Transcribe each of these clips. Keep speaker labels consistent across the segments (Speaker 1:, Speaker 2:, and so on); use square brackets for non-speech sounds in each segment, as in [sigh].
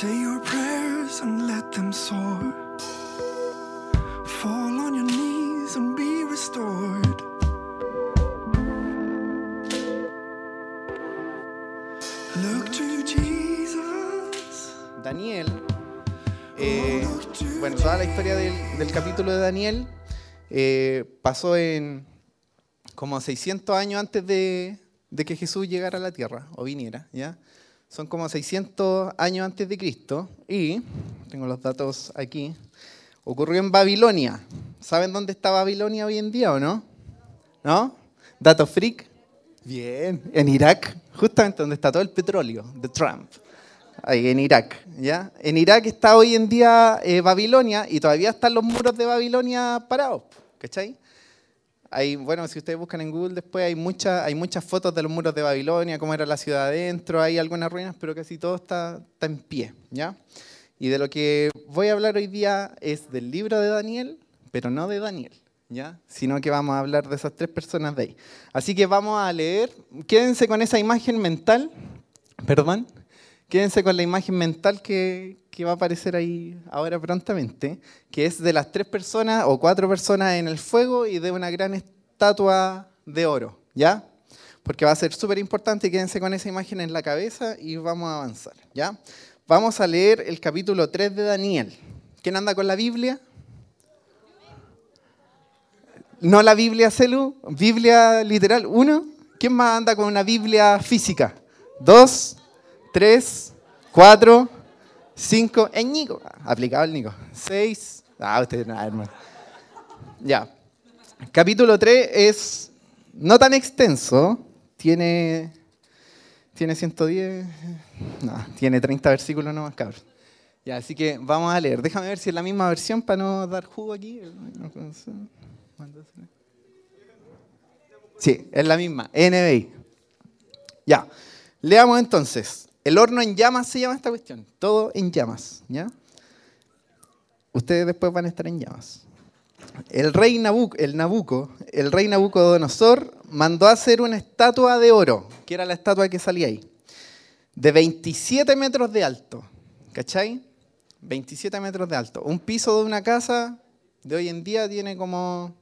Speaker 1: Say your prayers and let them soar. Fall on your knees and be restored. Look to Jesus.
Speaker 2: Daniel, eh, bueno, toda la historia del, del capítulo de Daniel eh, pasó en como 600 años antes de, de que Jesús llegara a la tierra o viniera, ¿ya? Son como 600 años antes de Cristo y, tengo los datos aquí, ocurrió en Babilonia. ¿Saben dónde está Babilonia hoy en día o no? ¿No? ¿Dato freak? Bien, en Irak, justamente donde está todo el petróleo de Trump. Ahí en Irak, ¿ya? En Irak está hoy en día eh, Babilonia y todavía están los muros de Babilonia parados, ¿cachai? Hay, bueno, si ustedes buscan en Google después hay, mucha, hay muchas fotos de los muros de Babilonia, cómo era la ciudad adentro, hay algunas ruinas, pero casi todo está, está en pie, ¿ya? Y de lo que voy a hablar hoy día es del libro de Daniel, pero no de Daniel, ¿ya? Sino que vamos a hablar de esas tres personas de ahí. Así que vamos a leer, quédense con esa imagen mental, perdón, quédense con la imagen mental que, va a aparecer ahí ahora prontamente, que es de las tres personas o cuatro personas en el fuego y de una gran estatua de oro, ¿ya? Porque va a ser súper importante, quédense con esa imagen en la cabeza y vamos a avanzar, ¿ya? Vamos a leer el capítulo 3 de Daniel. ¿Quién anda con la Biblia? No la Biblia celu, Biblia literal, uno. ¿Quién más anda con una Biblia física? Dos, tres, cuatro, cinco. En Nico, aplicado el Nico. Seis. Ah, ustedes nada, hermano. Ya. Capítulo 3 es no tan extenso. Tiene, tiene 110. No, tiene 30 versículos nomás, cabrón. Ya, así que vamos a leer. Déjame ver si es la misma versión para no dar jugo aquí. Sí, es la misma. NBI. Ya. Leamos entonces. El horno en llamas se llama esta cuestión. Todo en llamas, ¿ya? Ustedes después van a estar en llamas. El rey Nabuc, el Nabuco, el rey Nabucodonosor mandó a hacer una estatua de oro, que era la estatua que salía ahí, de 27 metros de alto. ¿Cachai? 27 metros de alto. Un piso de una casa de hoy en día tiene como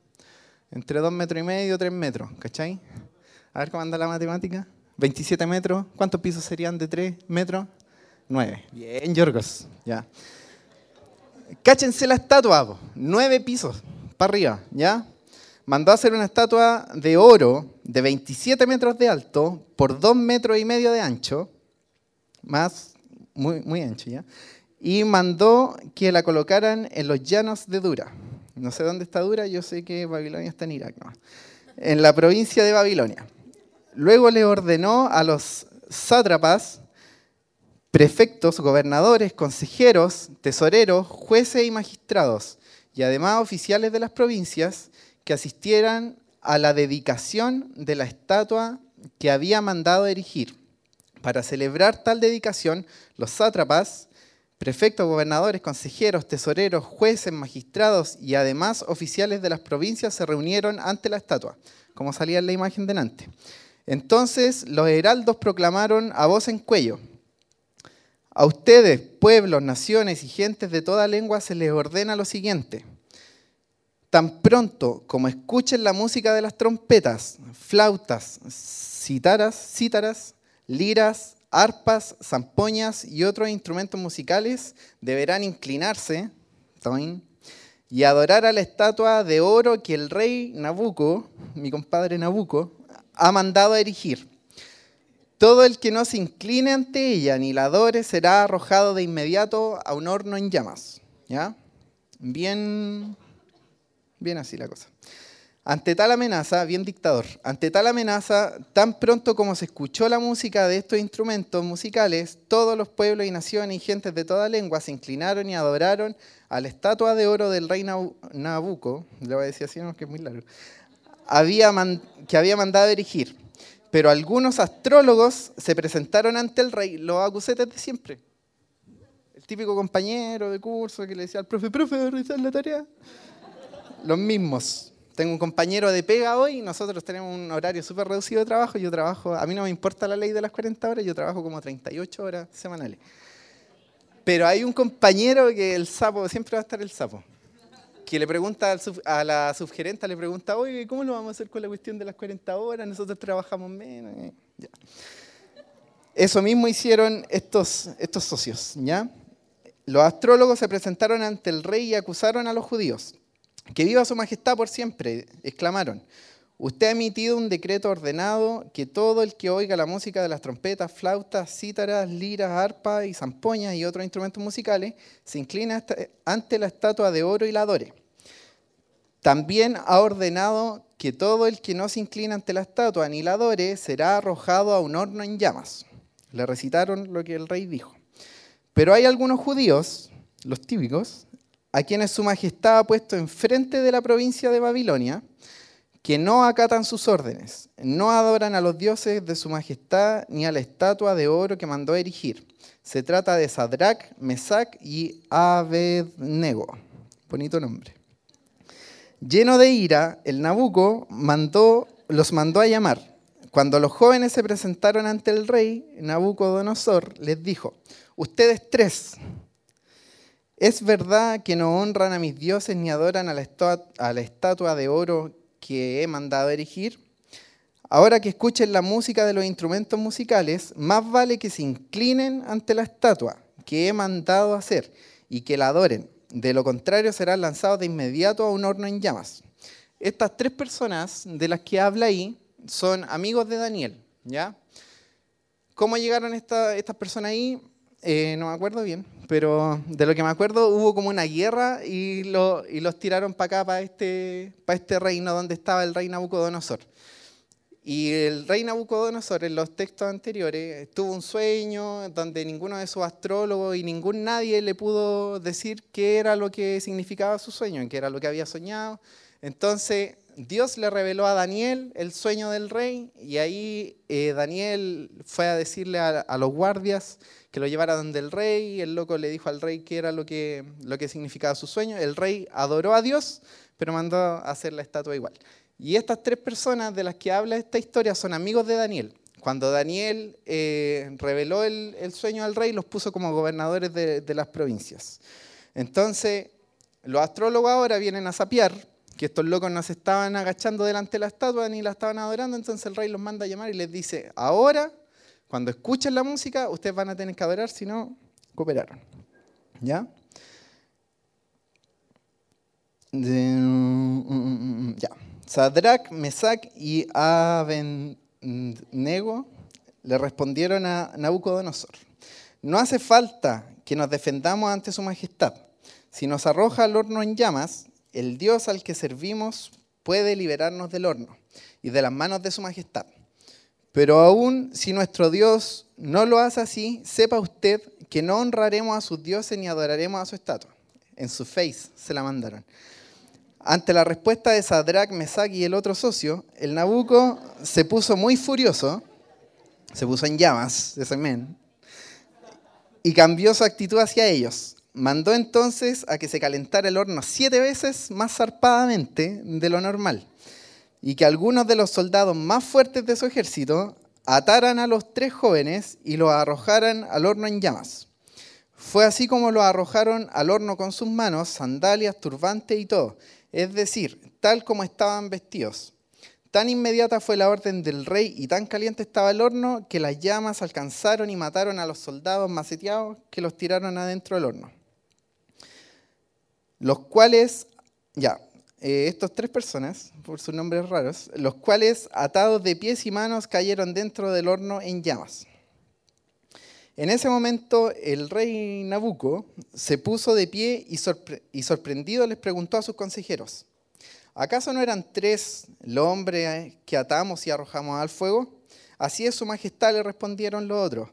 Speaker 2: entre 2 metros y medio, 3 metros. ¿Cachai? A ver cómo anda la matemática. 27 metros. ¿Cuántos pisos serían de 3 metros? 9. Bien, Yorgos. Ya. Cáchense la estatua, po. 9 pisos para arriba, ¿ya? Mandó a hacer una estatua de oro de 27 metros de alto por 2 metros y medio de ancho, más, muy, muy ancho, ¿ya? Y mandó que la colocaran en los llanos de Dura. No sé dónde está Dura, yo sé que Babilonia está en Irak, ¿no? En la provincia de Babilonia. Luego le ordenó a los sátrapas, prefectos, gobernadores, consejeros, tesoreros, jueces y magistrados, y además oficiales de las provincias, que asistieran a la dedicación de la estatua que había mandado erigir. Para celebrar tal dedicación, los sátrapas, prefectos, gobernadores, consejeros, tesoreros, jueces, magistrados y además oficiales de las provincias se reunieron ante la estatua, como salía en la imagen delante. Entonces los heraldos proclamaron a voz en cuello, a ustedes, pueblos, naciones y gentes de toda lengua, se les ordena lo siguiente. Tan pronto como escuchen la música de las trompetas, flautas, cítaras, cítaras, liras, arpas, zampoñas y otros instrumentos musicales, deberán inclinarse y adorar a la estatua de oro que el rey Nabucco, mi compadre Nabucco, ha mandado a erigir. Todo el que no se incline ante ella ni la adore será arrojado de inmediato a un horno en llamas. ¿Ya? Bien, bien así la cosa. Ante tal amenaza, bien dictador, ante tal amenaza, tan pronto como se escuchó la música de estos instrumentos musicales, todos los pueblos y naciones y gentes de toda lengua se inclinaron y adoraron a la estatua de oro del rey Nabucco, le voy a decir así, no, que es muy largo, había que había mandado erigir. Pero algunos astrólogos se presentaron ante el rey, los acusetes de siempre. El típico compañero de curso que le decía al profe, profe, ¿va a realizar la tarea? Los mismos. Tengo un compañero de pega hoy, nosotros tenemos un horario súper reducido de trabajo, yo trabajo, a mí no me importa la ley de las 40 horas, yo trabajo como 38 horas semanales. Pero hay un compañero que el sapo, siempre va a estar el sapo, que le pregunta a la subgerenta, le pregunta, oye, ¿cómo lo vamos a hacer con la cuestión de las 40 horas? Nosotros trabajamos menos. eh". Eso mismo hicieron estos, estos socios, ¿ya? Los astrólogos se presentaron ante el rey y acusaron a los judíos. Que viva su majestad por siempre, exclamaron. Usted ha emitido un decreto ordenado que todo el que oiga la música de las trompetas, flautas, cítaras, liras, arpas y zampoñas y otros instrumentos musicales se inclina hasta- ante la estatua de oro y la adore. También ha ordenado que todo el que no se inclina ante la estatua ni la adore será arrojado a un horno en llamas. Le recitaron lo que el rey dijo. Pero hay algunos judíos, los típicos, a quienes su majestad ha puesto enfrente de la provincia de Babilonia, que no acatan sus órdenes, no adoran a los dioses de su majestad ni a la estatua de oro que mandó erigir. Se trata de Sadrach, Mesach y Abednego. Bonito nombre. Lleno de ira, el Nabucco mandó, los mandó a llamar. Cuando los jóvenes se presentaron ante el rey, Nabucodonosor les dijo, ustedes tres, ¿es verdad que no honran a mis dioses ni adoran a la estatua de oro que he mandado erigir? Ahora que escuchen la música de los instrumentos musicales, más vale que se inclinen ante la estatua que he mandado hacer y que la adoren. De lo contrario, serán lanzados de inmediato a un horno en llamas. Estas tres personas de las que habla ahí son amigos de Daniel, ¿ya? ¿Cómo llegaron esta- estas personas ahí? Eh, no me acuerdo bien, pero de lo que me acuerdo hubo como una guerra y, y los tiraron para acá, para este, para este reino donde estaba el rey Nabucodonosor. Y el rey Nabucodonosor en los textos anteriores tuvo un sueño donde ninguno de sus astrólogos y ningún nadie le pudo decir qué era lo que significaba su sueño, qué era lo que había soñado. Entonces Dios le reveló a Daniel el sueño del rey y ahí eh, Daniel fue a decirle a, los guardias que lo llevara donde el rey y el loco le dijo al rey qué era lo que, lo que significaba su sueño. El rey adoró a Dios, pero mandó a hacer la estatua igual. Y estas tres personas de las que habla esta historia son amigos de Daniel. Cuando Daniel eh, reveló el, el sueño al rey, los puso como gobernadores de, de las provincias. Entonces, los astrólogos ahora vienen a sapiar que estos locos no se estaban agachando delante de la estatua ni la estaban adorando, entonces el rey los manda a llamar y les dice, ahora, cuando escuchen la música, ustedes van a tener que adorar, si no, cooperaron. ¿Ya? De- ya. Sadrach, Mesach y Abednego le respondieron a Nabucodonosor, no hace falta que nos defendamos ante su majestad. Si nos arroja al horno en llamas, el Dios al que servimos puede liberarnos del horno y de las manos de su majestad. Pero aún si nuestro Dios no lo hace así, sepa usted que no honraremos a sus dioses ni adoraremos a su estatua. En su face se la mandaron. Ante la respuesta de Sadrach, Mesach y el otro socio, el Nabucco se puso muy furioso, se puso en llamas, ese men, y cambió su actitud hacia ellos. Mandó entonces a que se calentara el horno siete veces más zarpadamente de lo normal y que algunos de los soldados más fuertes de su ejército ataran a los tres jóvenes y los arrojaran al horno en llamas. Fue así como los arrojaron al horno con sus manos, sandalias, turbante y todo, es decir, tal como estaban vestidos. Tan inmediata fue la orden del rey y tan caliente estaba el horno que las llamas alcanzaron y mataron a los soldados maceteados que los tiraron adentro del horno. Los cuales, ya, eh, estos tres personas, por sus nombres raros, los cuales atados de pies y manos cayeron dentro del horno en llamas. En ese momento el rey Nabucco se puso de pie y, y sorprendido les preguntó a sus consejeros, ¿acaso no eran tres los hombres que atamos y arrojamos al fuego? Así es su majestad, le respondieron los otros.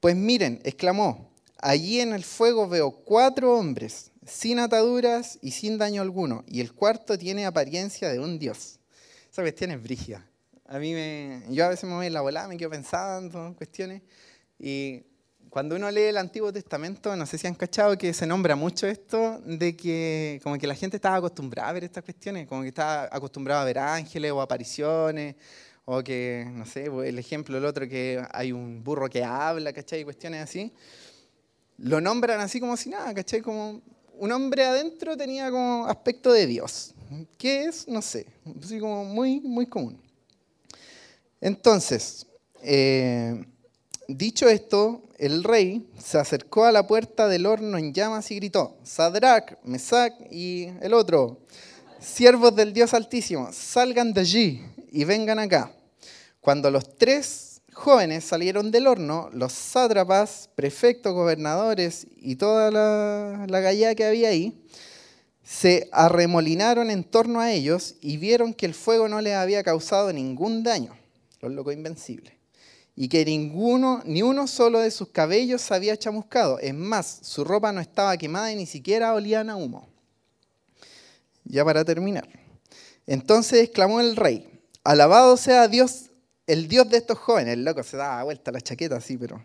Speaker 2: Pues miren, exclamó, allí en el fuego veo cuatro hombres, sin ataduras y sin daño alguno, y el cuarto tiene apariencia de un dios. Esa cuestión es brígida. A mí me, yo a veces me voy en la volada, me quedo pensando cuestiones, y cuando uno lee el Antiguo Testamento, no sé si han cachado que se nombra mucho esto de que como que la gente estaba acostumbrada a ver estas cuestiones, como que estaba acostumbrada a ver ángeles o apariciones, o que, no sé, el ejemplo, el otro, que hay un burro que habla, ¿cachai? Cuestiones así. lo nombran así como si nada, ¿cachai? Como un hombre adentro tenía como aspecto de Dios. ¿Qué es? No sé. Así como muy, muy común. Entonces, eh, dicho esto, el rey se acercó a la puerta del horno en llamas y gritó, Sadrach, Mesach y el otro, siervos del Dios Altísimo, salgan de allí y vengan acá. Cuando los tres jóvenes salieron del horno, los sátrapas, prefectos, gobernadores y toda la, la que había ahí, se arremolinaron en torno a ellos y vieron que el fuego no les había causado ningún daño, los locos invencibles, y que ninguno, ni uno solo de sus cabellos se había chamuscado. Es más, su ropa no estaba quemada y ni siquiera olían a humo. Ya para terminar. Entonces exclamó el rey, alabado sea Dios, el Dios de estos jóvenes. El loco se daba vuelta la chaqueta así, pero...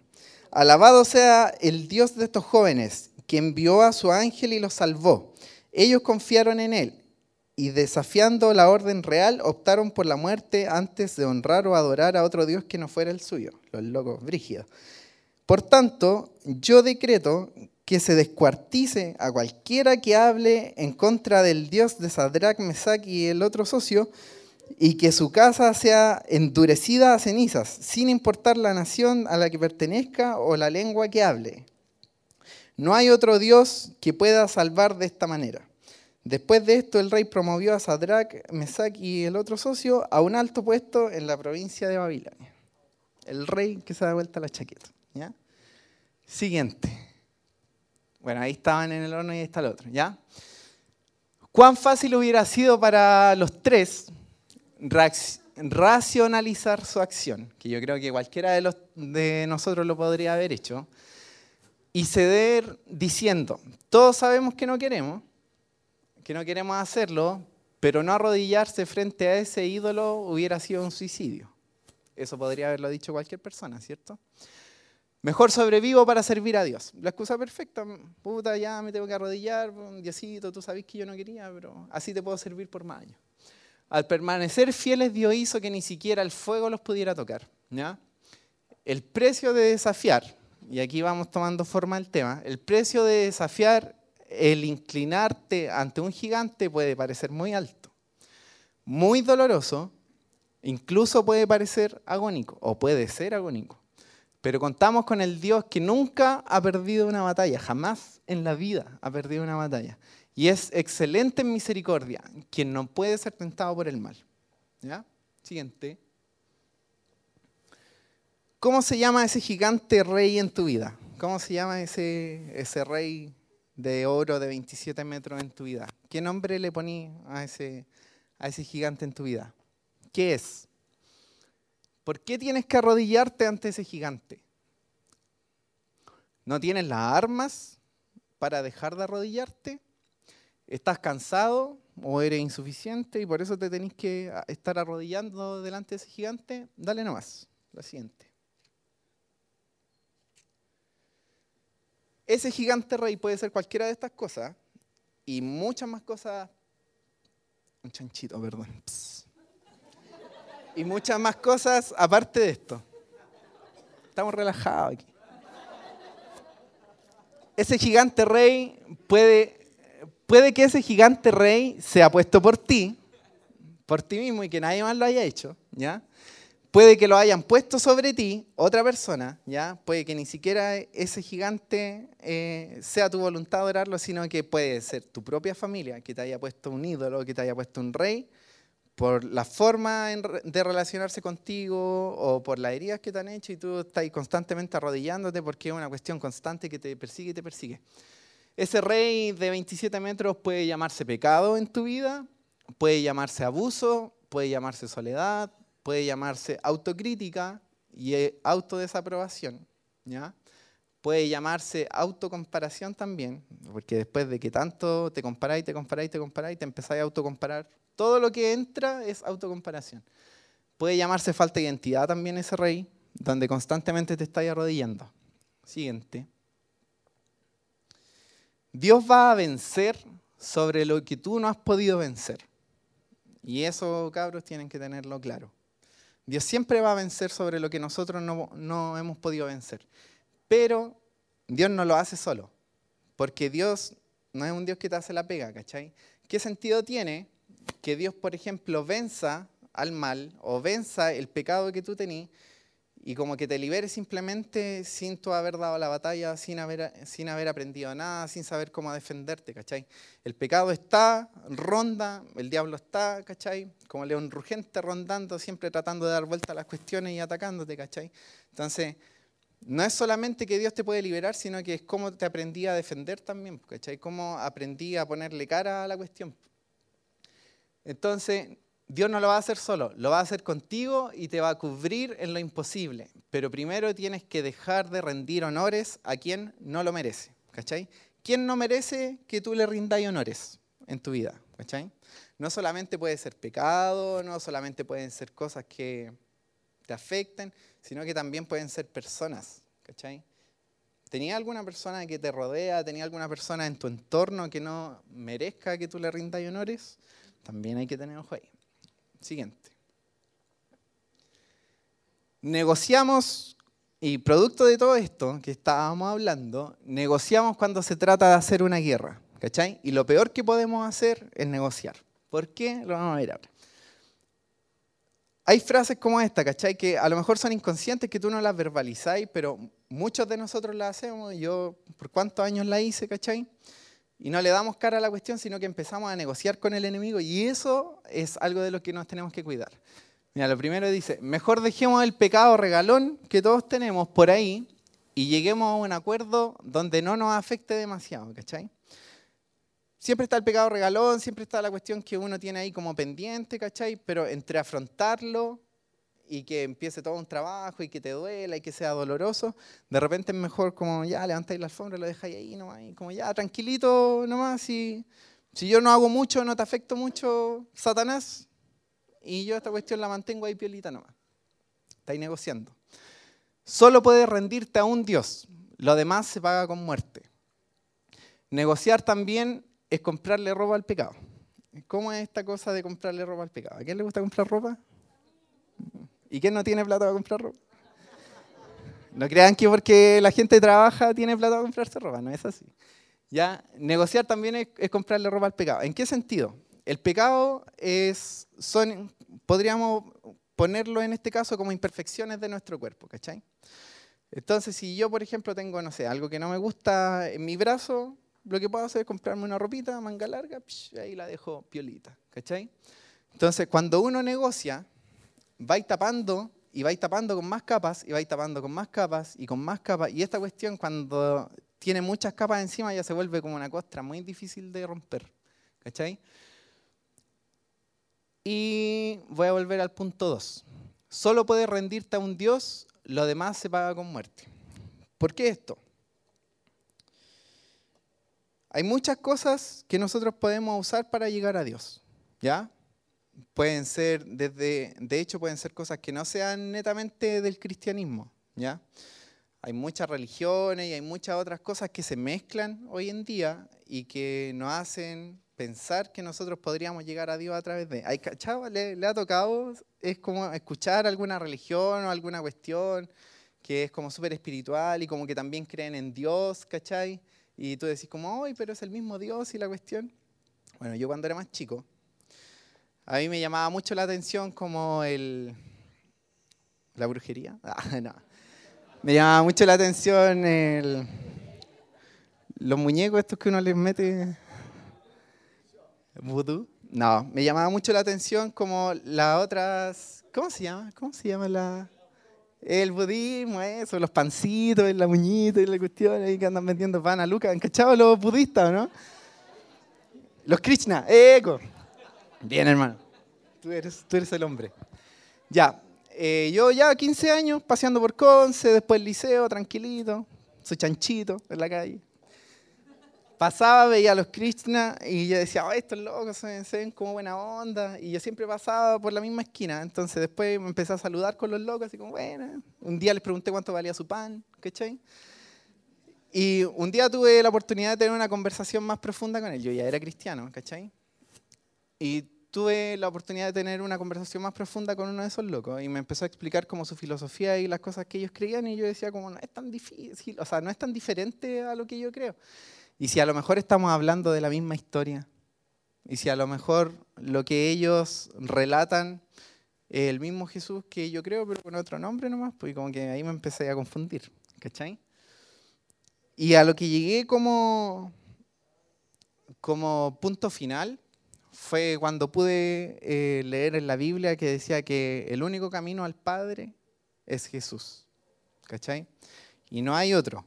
Speaker 2: Alabado sea el Dios de estos jóvenes, que envió a su ángel y los salvó. Ellos confiaron en él y desafiando la orden real optaron por la muerte antes de honrar o adorar a otro Dios que no fuera el suyo, los locos brígidos. Por tanto, yo decreto que se descuartice a cualquiera que hable en contra del Dios de Sadrach, Mesach y el otro socio, y que su casa sea endurecida a cenizas, sin importar la nación a la que pertenezca o la lengua que hable. No hay otro Dios que pueda salvar de esta manera. Después de esto, el rey promovió a Sadrach, Mesach y el otro socio a un alto puesto en la provincia de Babilonia. El rey que se da vuelta la chaqueta. ¿ya? Siguiente. Bueno, ahí estaban en el horno y ahí está el otro. ¿ya? ¿Cuán fácil hubiera sido para los tres racionalizar su acción? Que yo creo que cualquiera de, nosotros lo podría haber hecho y ceder diciendo, todos sabemos que no queremos, que no queremos hacerlo, pero no arrodillarse frente a ese ídolo hubiera sido un suicidio. Eso podría haberlo dicho cualquier persona, ¿cierto? Mejor sobrevivo para servir a Dios. La excusa perfecta, puta, ya me tengo que arrodillar, Diosito, tú sabes que yo no quería, pero así te puedo servir por más años. Al permanecer fieles, Dios hizo que ni siquiera el fuego los pudiera tocar. ¿ya? El precio de desafiar y aquí vamos tomando forma el tema, el precio de desafiar el inclinarte ante un gigante puede parecer muy alto, muy doloroso, incluso puede parecer agónico o puede ser agónico. Pero contamos con el Dios que nunca ha perdido una batalla, jamás en la vida ha perdido una batalla. Y es excelente en misericordia, quien no puede ser tentado por el mal. ¿Ya? Siguiente. ¿Cómo se llama ese gigante rey en tu vida? ¿Cómo se llama ese, ese rey de oro de 27 metros en tu vida? ¿Qué nombre le poní a ese, a ese gigante en tu vida? ¿Qué es? ¿Por qué tienes que arrodillarte ante ese gigante? ¿No tienes las armas para dejar de arrodillarte? ¿Estás cansado o eres insuficiente y por eso te tenés que estar arrodillando delante de ese gigante? Dale nomás, la siguiente. Ese gigante rey puede ser cualquiera de estas cosas y muchas más cosas. Un chanchito, perdón. Y muchas más cosas aparte de esto. Estamos relajados aquí. Ese gigante rey puede, puede que ese gigante rey sea puesto por ti, por ti mismo y que nadie más lo haya hecho, ¿ya? Puede que lo hayan puesto sobre ti otra persona, ¿ya? Puede que ni siquiera ese gigante eh, sea tu voluntad adorarlo, sino que puede ser tu propia familia que te haya puesto un ídolo, que te haya puesto un rey, por la forma de relacionarse contigo o por las heridas que te han hecho y tú estás constantemente arrodillándote porque es una cuestión constante que te persigue y te persigue. Ese rey de 27 metros puede llamarse pecado en tu vida, puede llamarse abuso, puede llamarse soledad, puede llamarse autocrítica y eh, autodesaprobación, ¿ya? Puede llamarse autocomparación también, porque después de que tanto te comparáis, te comparáis, te comparáis, te empezáis a autocomparar, todo lo que entra es autocomparación. Puede llamarse falta de identidad también ese rey, donde constantemente te estáis arrodillando. Siguiente. Dios va a vencer sobre lo que tú no has podido vencer. Y eso, cabros, tienen que tenerlo claro. Dios siempre va a vencer sobre lo que nosotros no, hemos podido vencer. Pero Dios no lo hace solo, porque Dios no es un Dios que te hace la pega, ¿cachai? ¿Qué sentido tiene que Dios, por ejemplo, venza al mal o venza el pecado que tú tenés y como que te libere simplemente sin tú haber dado la batalla, sin haber, sin haber aprendido nada, sin saber cómo defenderte, ¿cachai? El pecado está, ronda, el diablo está, ¿cachai? Como león rugente rondando, siempre tratando de dar vuelta a las cuestiones y atacándote, ¿cachai? Entonces, no es solamente que Dios te puede liberar, sino que es cómo te aprendí a defender también, ¿cachai? Cómo aprendí a ponerle cara a la cuestión. Entonces, Dios no lo va a hacer solo, lo va a hacer contigo y te va a cubrir en lo imposible. Pero primero tienes que dejar de rendir honores a quien no lo merece. ¿Cachai? ¿Quién no merece que tú le rindas honores en tu vida? ¿Cachai? No solamente puede ser pecado, no solamente pueden ser cosas que te afecten, sino que también pueden ser personas. ¿Cachai? ¿Tenía alguna persona que te rodea, tenía alguna persona en tu entorno que no merezca que tú le rindas honores? También hay que tener ojo ahí. Siguiente. Negociamos, y producto de todo esto que estábamos hablando, negociamos cuando se trata de hacer una guerra. ¿Cachai? Y lo peor que podemos hacer es negociar. ¿Por qué? Lo vamos a ver ahora. Hay frases como esta, ¿cachai? Que a lo mejor son inconscientes, que tú no las verbalizáis, pero muchos de nosotros las hacemos. Yo, ¿por cuántos años la hice, ¿cachai? Y no le damos cara a la cuestión, sino que empezamos a negociar con el enemigo y eso es algo de lo que nos tenemos que cuidar. Mira, lo primero dice, mejor dejemos el pecado regalón que todos tenemos por ahí y lleguemos a un acuerdo donde no nos afecte demasiado, ¿cachai? Siempre está el pecado regalón, siempre está la cuestión que uno tiene ahí como pendiente, ¿cachai? Pero entre afrontarlo y que empiece todo un trabajo y que te duela y que sea doloroso, de repente es mejor como ya levantáis la alfombra, lo dejáis ahí nomás, y como ya tranquilito nomás, y si yo no hago mucho, no te afecto mucho, Satanás, y yo esta cuestión la mantengo ahí piolita nomás. Estáis negociando. Solo puedes rendirte a un Dios, lo demás se paga con muerte. Negociar también es comprarle ropa al pecado. ¿Cómo es esta cosa de comprarle ropa al pecado? ¿A quién le gusta comprar ropa? ¿Y quién no tiene plata para comprar ropa? No crean que porque la gente trabaja tiene plata para comprarse ropa, no es así. Ya, negociar también es, comprarle ropa al pecado. ¿En qué sentido? El pecado es, son, podríamos ponerlo en este caso como imperfecciones de nuestro cuerpo, ¿cachai? Entonces, si yo, por ejemplo, tengo, no sé, algo que no me gusta en mi brazo, lo que puedo hacer es comprarme una ropita, manga larga, y ahí la dejo piolita, ¿cachai? Entonces, cuando uno negocia, vais tapando y vais tapando con más capas y vais tapando con más capas y con más capas. Y esta cuestión cuando tiene muchas capas encima ya se vuelve como una costra muy difícil de romper. ¿Cachai? Y voy a volver al punto 2. Solo puedes rendirte a un Dios, lo demás se paga con muerte. ¿Por qué esto? Hay muchas cosas que nosotros podemos usar para llegar a Dios. ¿Ya? Pueden ser desde, de hecho pueden ser cosas que no sean netamente del cristianismo, ¿ya? Hay muchas religiones y hay muchas otras cosas que se mezclan hoy en día y que nos hacen pensar que nosotros podríamos llegar a Dios a través de... ¿Hay, le, le ha tocado, es como escuchar alguna religión o alguna cuestión que es como súper espiritual y como que también creen en Dios, ¿cachai? Y tú decís como, ¡ay, pero es el mismo Dios y la cuestión! Bueno, yo cuando era más chico, a mí me llamaba mucho la atención como el... ¿La brujería? [laughs] Ah, no. Me llamaba mucho la atención el... los muñecos estos que uno les mete... ¿Vudú? No, me llamaba mucho la atención como las otras... ¿Cómo se llama? ¿Cómo se llama la...? El budismo, eso, los pancitos, la muñita y la cuestión ahí que andan vendiendo pan a Lucas. ¿Han cachado los budistas, no? Los Krishna, eco. Bien, hermano. Tú eres, tú eres el hombre. Ya, eh, yo ya 15 años paseando por Conce, después el liceo, tranquilito, su chanchito en la calle. Pasaba, veía a los Krishna y yo decía, oh, estos locos se, ven como buena onda. Y yo siempre pasaba por la misma esquina. Entonces después me empecé a saludar con los locos, así como, bueno. Un día les pregunté cuánto valía su pan, ¿cachai? Y un día tuve la oportunidad de tener una conversación más profunda con él. Yo ya era cristiano, ¿cachai? Y tuve la oportunidad de tener una conversación más profunda con uno de esos locos y me empezó a explicar como su filosofía y las cosas que ellos creían y yo decía como no es tan difícil, o sea, no es tan diferente a lo que yo creo. Y si a lo mejor estamos hablando de la misma historia, y si a lo mejor lo que ellos relatan es el mismo Jesús que yo creo, pero con otro nombre nomás, pues como que ahí me empecé a confundir, ¿cachai? Y a lo que llegué como, como punto final fue cuando pude eh, leer en la Biblia que decía que el único camino al Padre es Jesús, ¿cachai? Y no hay otro.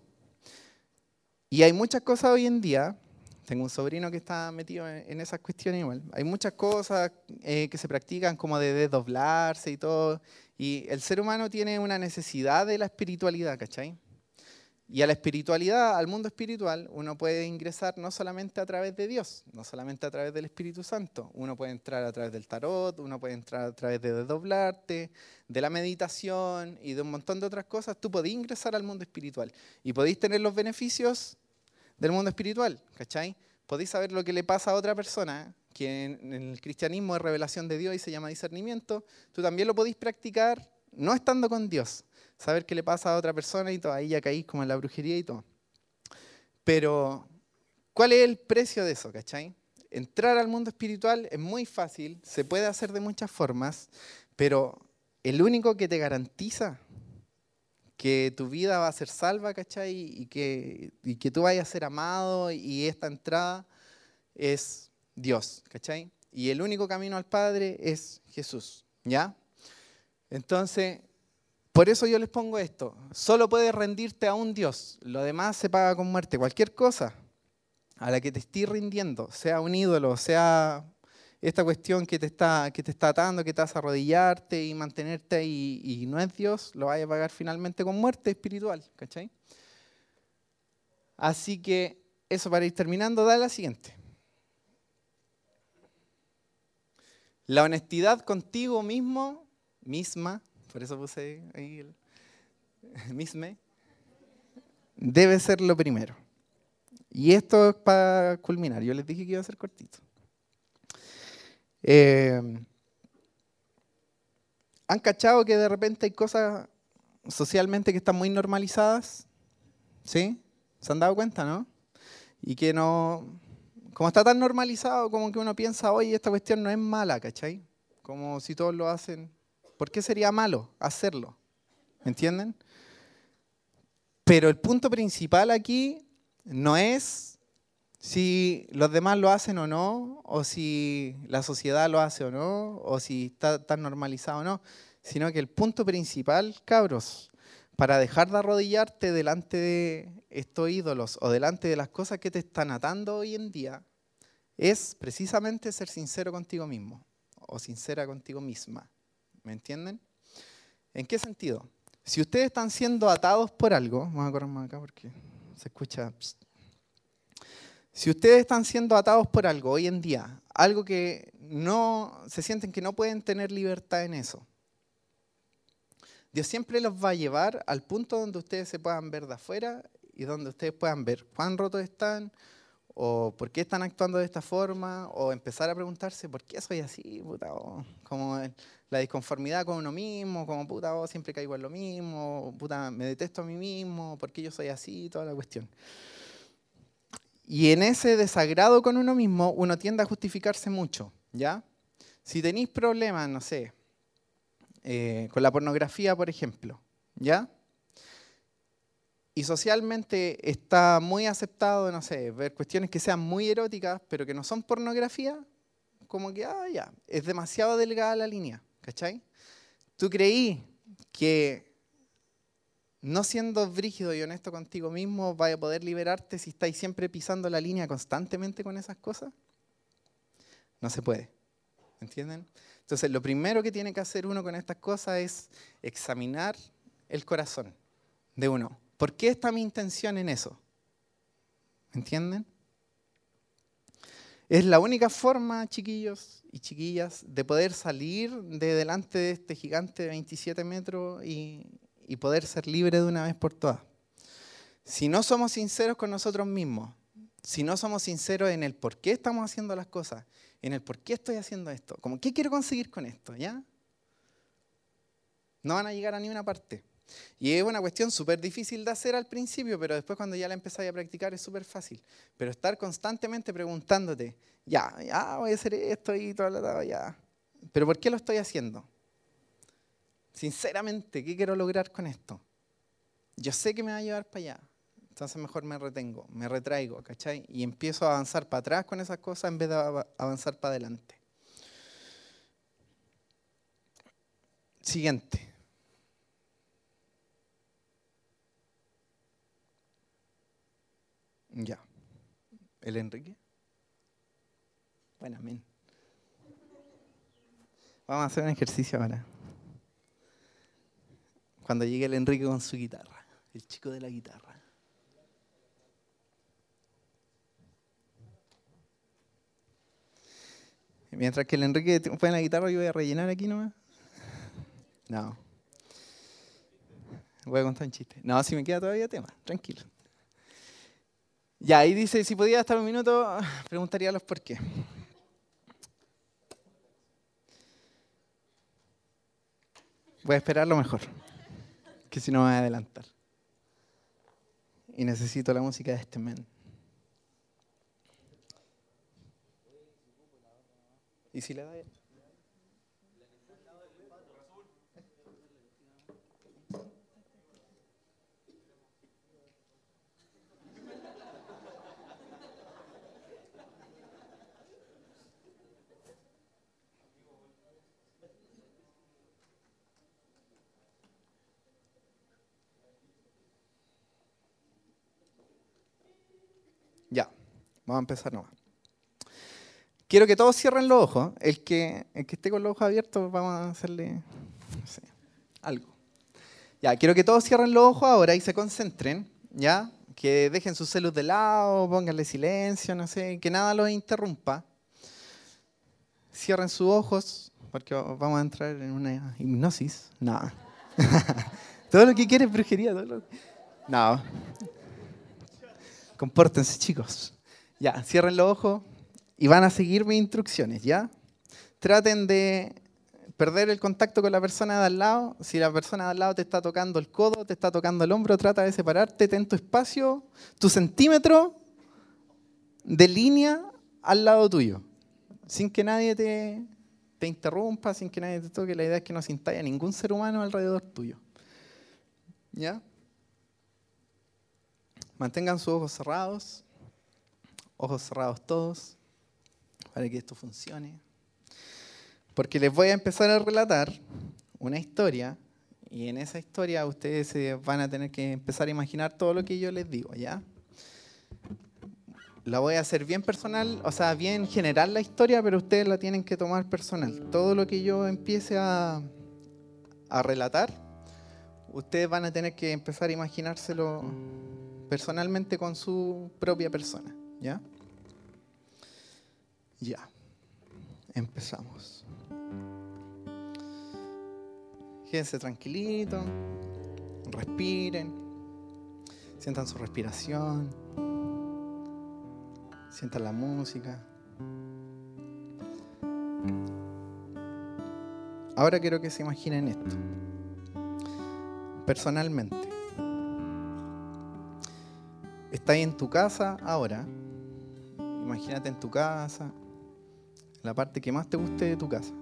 Speaker 2: Y hay muchas cosas hoy en día tengo un sobrino que está metido en, esas cuestiones igual. Hay muchas cosas eh, que se practican como de desdoblarse y todo. Y el ser humano tiene una necesidad de la espiritualidad, ¿cachai? Y a la espiritualidad, al mundo espiritual, uno puede ingresar no solamente a través de Dios, no solamente a través del Espíritu Santo. Uno puede entrar a través del tarot, uno puede entrar a través de desdoblarte, de la meditación y de un montón de otras cosas. Tú podés ingresar al mundo espiritual y podéis tener los beneficios del mundo espiritual, ¿cachai? Podéis saber lo que le pasa a otra persona, que en el cristianismo es revelación de Dios y se llama discernimiento, tú también lo podéis practicar no estando con Dios, saber qué le pasa a otra persona y todo, ahí ya caís como en la brujería y todo. Pero, ¿cuál es el precio de eso, cachai? Entrar al mundo espiritual es muy fácil, se puede hacer de muchas formas, pero el único que te garantiza que tu vida va a ser salva, ¿cachai? Y que, y que tú vayas a ser amado y esta entrada es Dios, ¿cachai? Y el único camino al Padre es Jesús, ¿ya? Entonces, por eso yo les pongo esto. Solo puedes rendirte a un Dios. Lo demás se paga con muerte. Cualquier cosa a la que te estés rindiendo, sea un ídolo, sea esta cuestión que te está, que te está atando, que te hace arrodillarte y mantenerte ahí y no es Dios, lo vaya a pagar finalmente con muerte espiritual, ¿cachai? Así que eso para ir terminando, da la siguiente. La honestidad contigo mismo, misma, por eso puse ahí el [laughs] misme, debe ser lo primero. Y esto es para culminar. Yo les dije que iba a ser cortito. Eh, ¿Han cachado que de repente hay cosas socialmente que están muy normalizadas? ¿Sí? ¿Se han dado cuenta, no? Y que no... Como está tan normalizado, como que uno piensa, oye, esta cuestión no es mala, ¿cachai? Como si todos lo hacen. ¿Por qué sería malo hacerlo? ¿Me entienden? Pero el punto principal aquí no es si los demás lo hacen o no, o si la sociedad lo hace o no, o si está tan normalizado o no, sino que el punto principal, cabros, para dejar de arrodillarte delante de estos ídolos o delante de las cosas que te están atando hoy en día, es precisamente ser sincero contigo mismo o sincera contigo misma. ¿Me entienden? ¿En qué sentido? Si ustedes están siendo atados por algo, vamos a correr más acá porque se escucha... Si ustedes están siendo atados por algo hoy en día, algo que no se sienten que no pueden tener libertad en eso, Dios siempre los va a llevar al punto donde ustedes se puedan ver de afuera y donde ustedes puedan ver cuán rotos están o por qué están actuando de esta forma o empezar a preguntarse por qué soy así, puta, como la disconformidad con uno mismo, como puta, siempre caigo en lo mismo, puta, me detesto a mí mismo, por qué yo soy así, toda la cuestión. Y en ese desagrado con uno mismo, uno tiende a justificarse mucho, ¿ya? Si tenéis problemas, no sé, eh, con la pornografía, por ejemplo, ¿ya? Y socialmente está muy aceptado, no sé, ver cuestiones que sean muy eróticas, pero que no son pornografía, como que, ah, ya, es demasiado delgada la línea, ¿cachai? Tú creí que no siendo brígido y honesto contigo mismo, vaya a poder liberarte si estáis siempre pisando la línea constantemente con esas cosas? No se puede. ¿Entienden? Entonces, lo primero que tiene que hacer uno con estas cosas es examinar el corazón de uno. ¿Por qué está mi intención en eso? ¿Entienden? Es la única forma, chiquillos y chiquillas, de poder salir de delante de este gigante de 27 metros y, y poder ser libre de una vez por todas. Si no somos sinceros con nosotros mismos, si no somos sinceros en el por qué estamos haciendo las cosas, en el por qué estoy haciendo esto, como qué quiero conseguir con esto, ¿ya? No van a llegar a ninguna parte. Y es una cuestión súper difícil de hacer al principio, pero después cuando ya la empezáis a practicar es súper fácil. Pero estar constantemente preguntándote, ya, ya, voy a hacer esto y todo, todo, ya. Pero ¿por qué lo estoy haciendo? Sinceramente, ¿qué quiero lograr con esto? Yo sé que me va a llevar para allá. Entonces mejor me retengo, me retraigo, ¿cachai? Y empiezo a avanzar para atrás con esas cosas en vez de avanzar para adelante. Siguiente. Ya. ¿El Enrique? Bueno, amén. Vamos a hacer un ejercicio ahora. Cuando llegue el Enrique con su guitarra, el chico de la guitarra. Mientras que el Enrique pone la guitarra, yo voy a rellenar aquí nomás. No. Voy a contar un chiste. No, si me queda todavía tema, tranquilo. Ya, ahí dice, si podía estar un minuto, [laughs] preguntaría los por qué. Voy a esperar lo mejor, que si no me voy a adelantar. Y necesito la música de este men. ¿Y si le da? Ya, vamos a empezar nomás. Quiero que todos cierren los ojos. El que, el que esté con los ojos abiertos, vamos a hacerle no sé, algo. Ya, quiero que todos cierren los ojos ahora y se concentren, ¿ya? Que dejen sus celos de lado, pónganle silencio, no sé, que nada los interrumpa. Cierren sus ojos, porque vamos a entrar en una hipnosis. No. [laughs] todo lo que quieres brujería. Todo lo... No. Compórtense, chicos. Ya, cierren los ojos y van a seguir mis instrucciones, ¿ya? Traten de perder el contacto con la persona de al lado. Si la persona de al lado te está tocando el codo, te está tocando el hombro, trata de separarte, ten tu espacio, tu centímetro de línea al lado tuyo, sin que nadie te, te interrumpa, sin que nadie te toque. La idea es que no se ningún ser humano alrededor tuyo. ¿Ya? Mantengan sus ojos cerrados, ojos cerrados todos para que esto funcione. Porque les voy a empezar a relatar una historia y en esa historia ustedes van a tener que empezar a imaginar todo lo que yo les digo, ¿ya? La voy a hacer bien personal, o sea, bien general la historia, pero ustedes la tienen que tomar personal. Todo lo que yo empiece a, a relatar, ustedes van a tener que empezar a imaginárselo personalmente con su propia persona, ¿ya? Empezamos. Quédense tranquilito, respiren, sientan su respiración, sientan la música. Ahora quiero que se imaginen esto. Personalmente, estás en tu casa ahora. Imagínate en tu casa, la parte que más te guste de tu casa.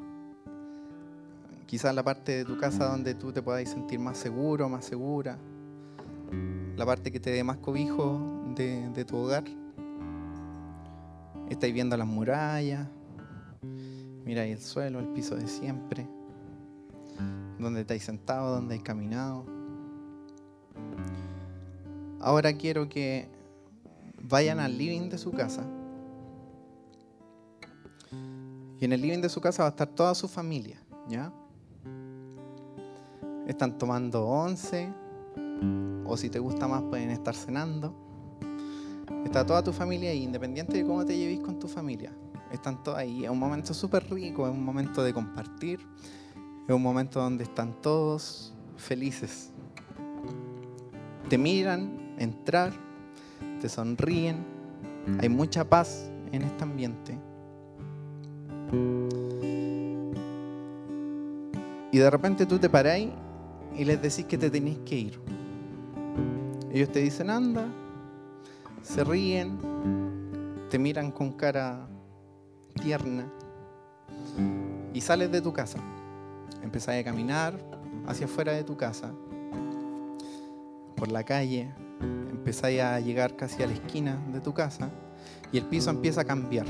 Speaker 2: Quizás la parte de tu casa donde tú te puedas sentir más seguro, más segura. La parte que te dé más cobijo de, tu hogar. Estáis viendo las murallas. Miráis el suelo, el piso de siempre. Donde estáis sentado, donde hay caminado. Ahora quiero que vayan al living de su casa y en el living de su casa va a estar toda su familia, ¿ya? Están tomando once, o si te gusta más pueden estar cenando. Está toda tu familia ahí, independiente de cómo te lleves con tu familia. Están todos ahí. Es un momento súper rico, es un momento de compartir, es un momento donde están todos felices. Te miran entrar, te sonríen, Hay mucha paz en este ambiente. Y de repente tú te paráis y les decís que te tenéis que ir. Ellos te dicen, anda, se ríen, te miran con cara tierna y sales de tu casa. Empezás a caminar hacia afuera de tu casa, por la calle, empezáis a llegar casi a la esquina de tu casa y el piso empieza a cambiar.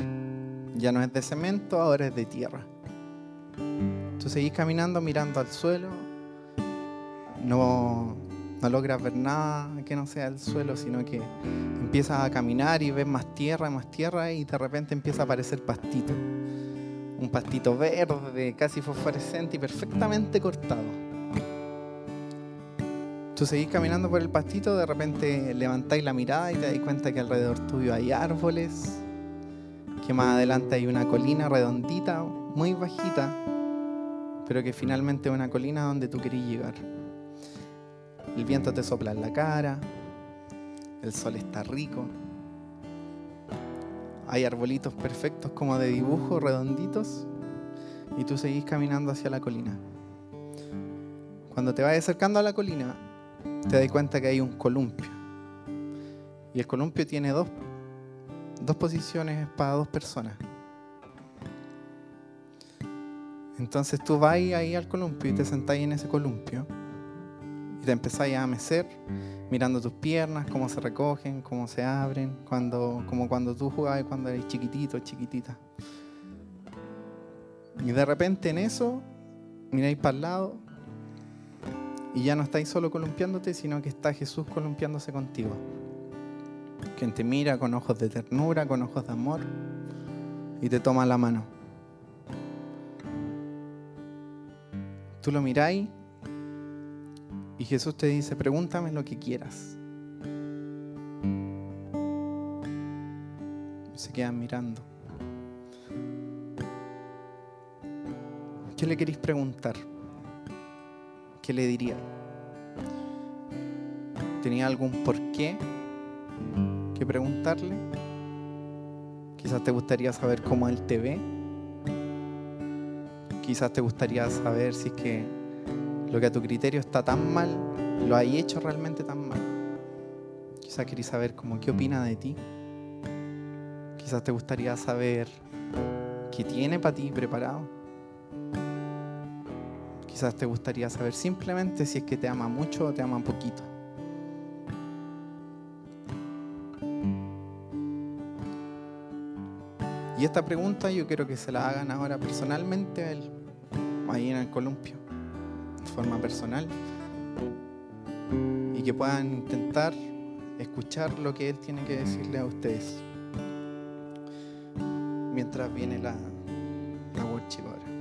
Speaker 2: Ya no es de cemento, ahora es de tierra. Tú seguís caminando mirando al suelo, no, no logras ver nada que no sea el suelo, sino que empiezas a caminar y ves más tierra, más tierra y de repente empieza a aparecer pastito. Un pastito verde, casi fosforescente y perfectamente cortado. Tú seguís caminando por el pastito, de repente levantáis la mirada y te das cuenta que alrededor tuyo hay árboles, que más adelante hay una colina redondita, muy bajita, pero que finalmente es una colina donde tú querías llegar. El viento te sopla en la cara, el sol está rico, hay arbolitos perfectos como de dibujo, redonditos, y tú seguís caminando hacia la colina. Cuando te vas acercando a la colina, te das cuenta que hay un columpio. Y el columpio tiene dos, dos posiciones para dos personas. Entonces tú vas ahí al columpio y te sentás en ese columpio y te empezáis a mecer mirando tus piernas, cómo se recogen, cómo se abren, cuando, como cuando tú jugabas cuando eres chiquitito, chiquitita. Y de repente en eso miráis para el lado y ya no estáis solo columpiándote, sino que está Jesús columpiándose contigo. Quien te mira con ojos de ternura, con ojos de amor y te toma la mano. Tú lo miráis y Jesús te dice, pregúntame lo que quieras. Se quedan mirando. ¿Qué le queréis preguntar? ¿Qué le diría? ¿Tenía algún porqué que preguntarle? Quizás te gustaría saber cómo él te ve. Quizás te gustaría saber si es que lo que a tu criterio está tan mal, lo hay hecho realmente tan mal. Quizás querías saber cómo qué opina de ti. Quizás te gustaría saber qué tiene para ti preparado. Quizás te gustaría saber simplemente si es que te ama mucho o te ama poquito. Y esta pregunta yo quiero que se la hagan ahora personalmente a él, ahí en el columpio, de forma personal, y que puedan intentar escuchar lo que él tiene que decirle a ustedes mientras viene la, la.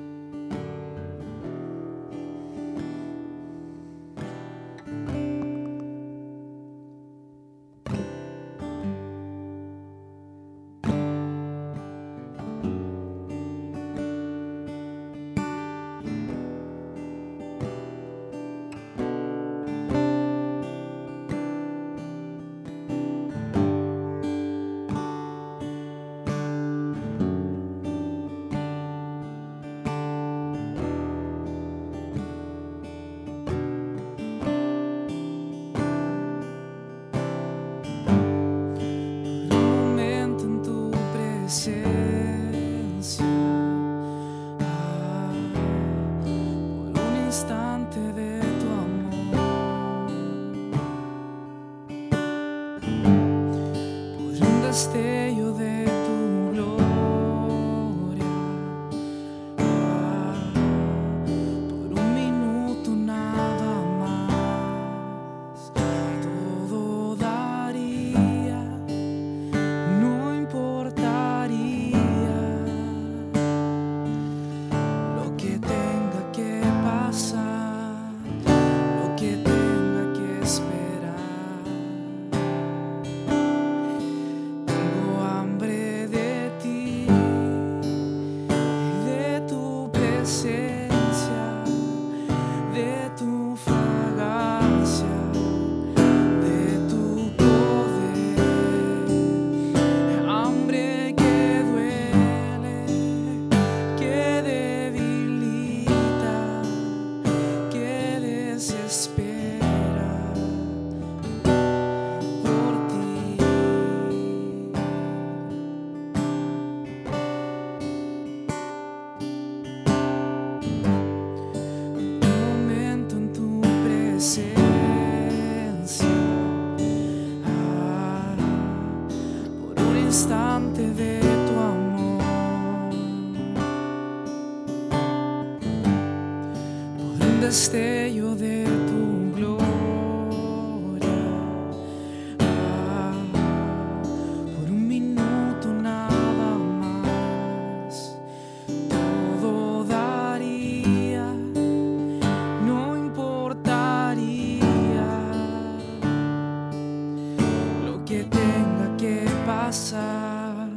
Speaker 3: Que tenga que pasar,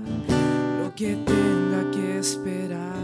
Speaker 3: lo que tenga que esperar.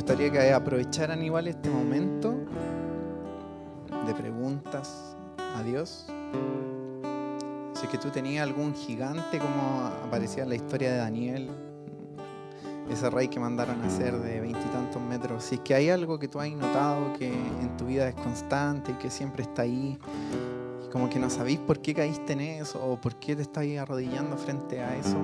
Speaker 2: Gustaría que aprovecharan igual este momento de preguntas a Dios. Si es que tú tenías algún gigante como aparecía en la historia de Daniel, ese rey que mandaron a hacer de veintitantos metros, si es que hay algo que tú has notado que en tu vida es constante y que siempre está ahí, como que no sabéis por qué caíste en eso o por qué te estáis arrodillando frente a eso,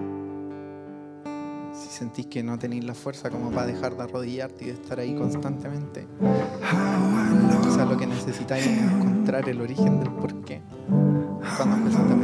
Speaker 2: sentís que no tenéis la fuerza como para dejar de arrodillarte y de estar ahí constantemente, quizás lo que necesitáis es encontrar el origen del por qué. Cuando empezaste a